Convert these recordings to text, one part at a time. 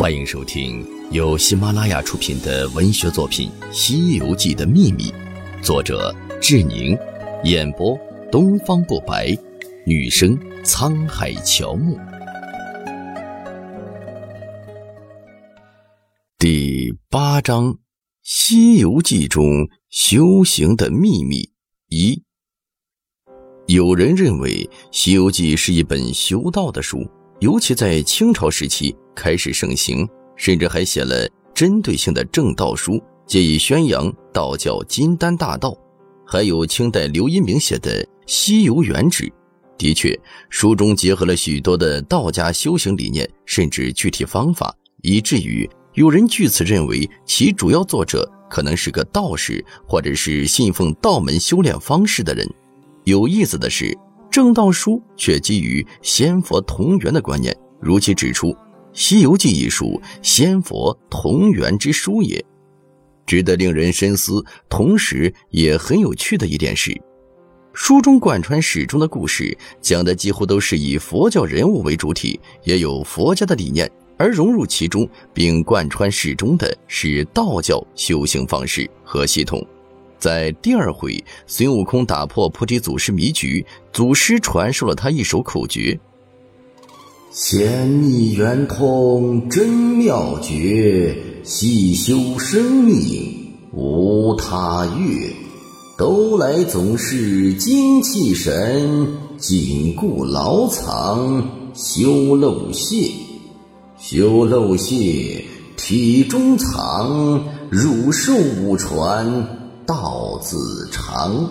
欢迎收听由喜马拉雅出品的文学作品《西游记的秘密》，作者志宁，演播东方不白，女生沧海乔木。第八章《西游记中修行的秘密一》。有人认为《西游记》是一本修道的书。尤其在清朝时期开始盛行，甚至还写了针对性的正道书，借以宣扬道教金丹大道。还有清代刘一鸣写的《西游原旨》，的确，书中结合了许多的道家修行理念，甚至具体方法，以至于有人据此认为其主要作者可能是个道士，或者是信奉道门修炼方式的人。有意思的是。正道书却基于仙佛同源的观念，如其指出，《西游记》一书仙佛同源之书也。值得令人深思，同时也很有趣的一点是，书中贯穿始终的故事，讲的几乎都是以佛教人物为主体，也有佛家的理念，而融入其中并贯穿始终的是道教修行方式和系统。在第二回，孙悟空打破菩提祖师迷局，祖师传授了他一首口诀：“仙密圆通真妙诀，细修生命无他月。都来总是精气神，紧固牢藏修漏泄。修漏泄体中藏，汝寿无传。”道字长，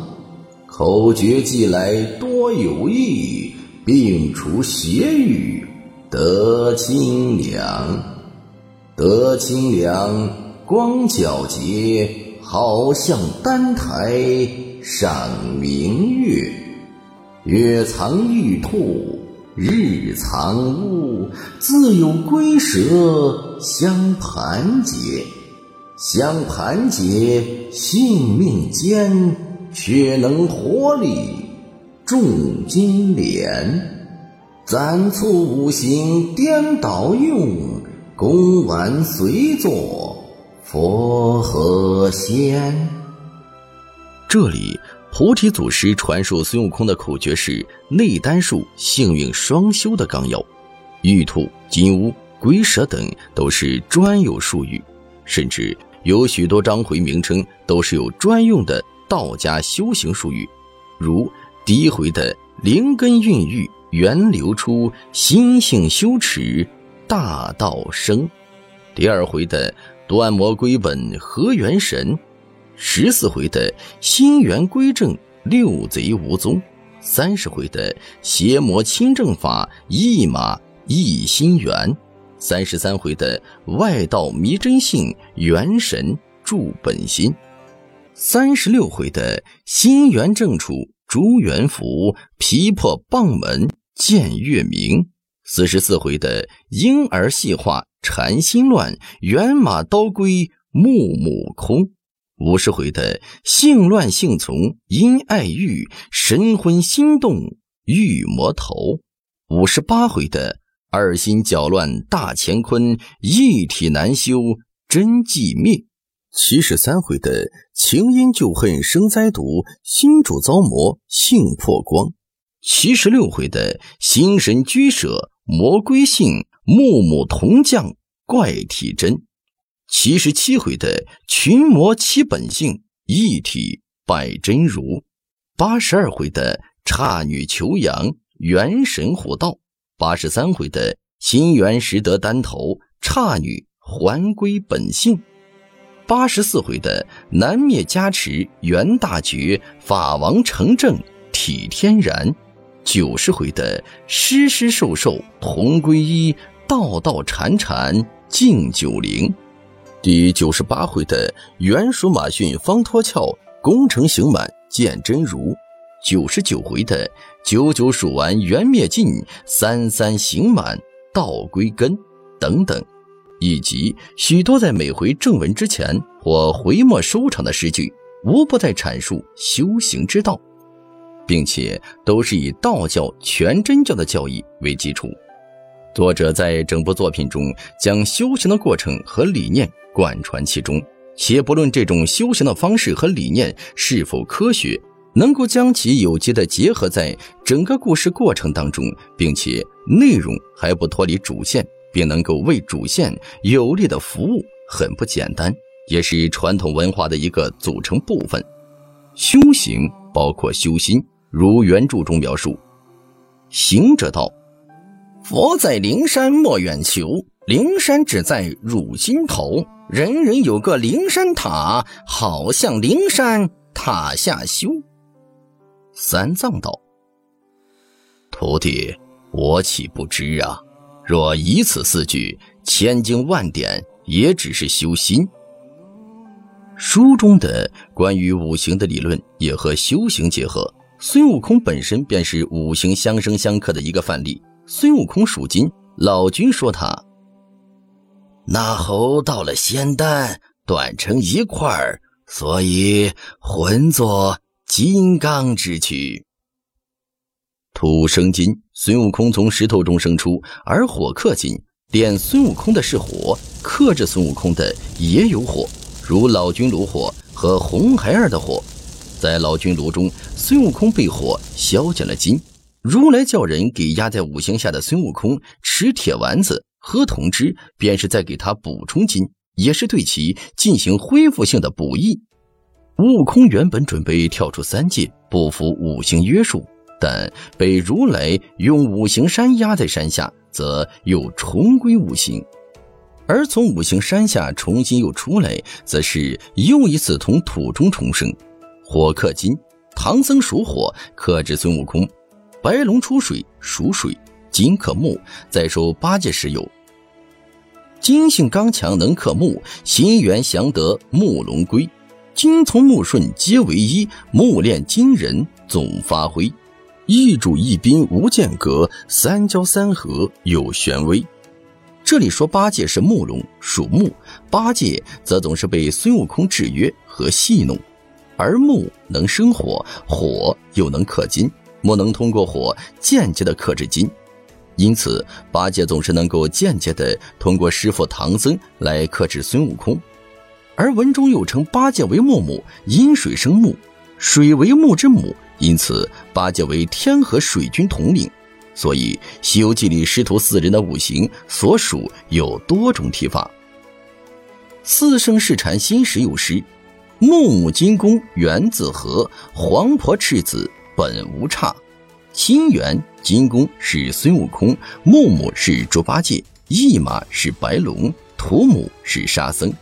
口诀记来多有益，并除邪欲得清凉。得清凉光皎洁，好像丹台上明月。月藏玉兔，日藏乌，自有龟蛇相盘结。相盘结，性命坚，却能活力重金莲。暂促五行颠倒用，功完随作佛和仙。这里，菩提祖师传授孙悟空的口诀是内丹术幸运双修的纲要，玉兔、金乌、龟蛇等都是专有术语，甚至。有许多章回名称都是有专用的道家修行术语，如第一回的“灵根孕育，源流出，心性修持，大道生”，第二回的“断魔归本，合元神”，十四回的“心源归正，六贼无踪”，三十回的“邪魔清正法，一马一心源”。三十三回的外道迷真性，元神助本心；三十六回的心源正处，朱元福皮破棒门见月明；四十四回的婴儿细化禅心乱，猿马刀归木木空；五十回的性乱性从因爱欲，神昏心动欲魔头；五十八回的。二心搅乱大乾坤，一体难修真寂灭。七十三回的情因旧恨生灾毒，心主遭魔性破光。七十六回的心神居舍魔归性，木木同降怪体真。七十七回的群魔其本性，一体拜真如。八十二回的刹女求阳，元神护道。八十三回的心元识得单头，差女还归本性；八十四回的南灭加持元大觉，法王成正体天然；九十回的施施受受同归一，道道缠缠敬九灵；第九十八回的元属马逊方脱壳，功成行满见真如。九十九回的九九数完缘灭尽，三三行满道归根等等，以及许多在每回正文之前或回末收场的诗句，无不在阐述修行之道，并且都是以道教全真教的教义为基础。作者在整部作品中将修行的过程和理念贯穿其中，且不论这种修行的方式和理念是否科学，能够将其有机的结合在整个故事过程当中，并且内容还不脱离主线，并能够为主线有力的服务，很不简单，也是传统文化的一个组成部分。修行包括修心，如原著中描述：“行者道。”佛在灵山莫远求，灵山只在汝心头。人人有个灵山塔，好像灵山塔下修。三藏道：“徒弟，我岂不知啊？若以此四句，千经万典，也只是修心。书中的关于五行的理论，也和修行结合。孙悟空本身便是五行相生相克的一个范例。”孙悟空属金，老君说他那猴到了仙丹，断成一块儿，所以混作金刚之躯。土生金，孙悟空从石头中生出，而火克金，炼孙悟空的是火，克制孙悟空的也有火，如老君炉火和红孩儿的火。在老君炉中，孙悟空被火消减了金。如来叫人给压在五行下的孙悟空吃铁丸子、喝铜汁，便是在给他补充金，也是对其进行恢复性的补益。悟空原本准备跳出三界，不服五行约束，但被如来用五行山压在山下，则又重归五行；而从五行山下重新又出来，则是又一次从土中重生。火克金，唐僧属火，克制孙悟空。白龙出水属水，金克木，再受八戒时有。金性刚强，能克木，心源祥德，木龙归。金从木顺皆为一，木炼金人总发挥。一主一宾无间隔，三交三合有玄微。这里说八戒是木龙，属木，八戒则总是被孙悟空制约和戏弄，而木能生火，火又能克金。木能通过火间接的克制金，因此八戒总是能够间接的通过师傅唐僧来克制孙悟空。而文中又称八戒为木母，因水生木，水为木之母，因此八戒为天和水君统领。所以《西游记》里师徒四人的五行所属有多种提法。四圣试禅心时有诗：“木母金公原自和，黄婆赤子。”本无差，金元金公是孙悟空，木木是猪八戒，一马是白龙，土母是沙僧。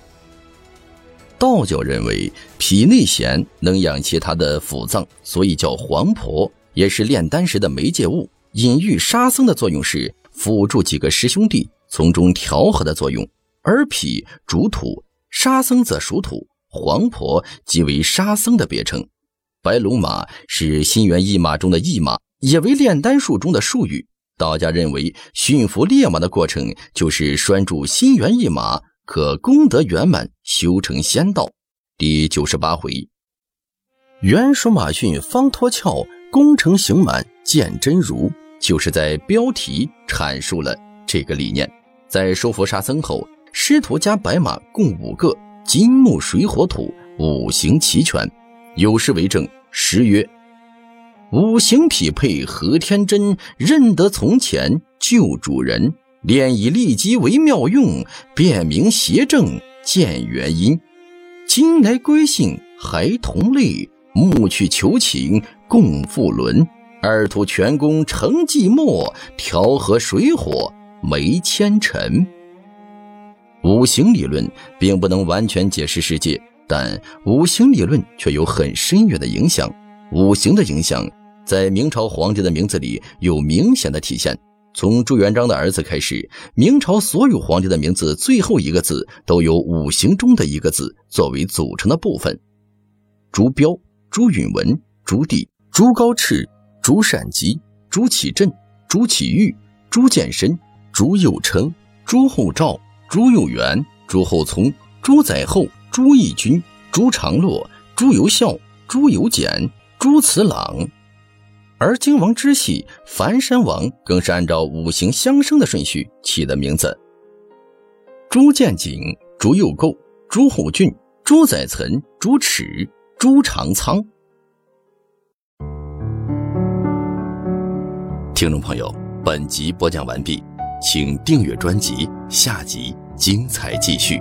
道教认为脾内咸能养其他的腑脏，所以叫黄婆，也是炼丹时的媒介物。隐喻沙僧的作用是辅助几个师兄弟，从中调和的作用。而脾主土，沙僧则属土，黄婆即为沙僧的别称。白龙马是心猿意马中的意马，也为炼丹术中的术语。道家认为驯服烈马的过程就是拴住心猿意马，可功德圆满，修成仙道。第九十八回，原属马驯方脱壳，功成形满见真如，就是在标题阐述了这个理念。在收服沙僧后，师徒加白马共五个，金木水火土五行齐全，有诗为证。诗曰：“五行匹配合天真，认得从前旧主人。练以利基为妙用，辨明邪正见原因。今来归姓还同类，木去求情共复伦。二土全功成寂寞，调和水火没纤尘。”五行理论并不能完全解释世界。但五行理论却有很深远的影响。五行的影响在明朝皇帝的名字里有明显的体现。从朱元璋的儿子开始，明朝所有皇帝的名字最后一个字都有五行中的一个字作为组成的部分。朱标、朱允文、朱棣、朱高炽、朱善吉、朱祁镇、朱祁钰、朱见深、朱佑樘、朱厚照、朱佑元、朱厚熜、朱载垕。朱翊钧、朱常洛、朱由校、朱由检、朱慈朗，而荆王之系樊山王更是按照五行相生的顺序起的名字：朱建景、朱佑构、朱虎俊、朱载岑、朱齿、朱长仓。听众朋友，本集播讲完毕，请订阅专辑，下集精彩继续。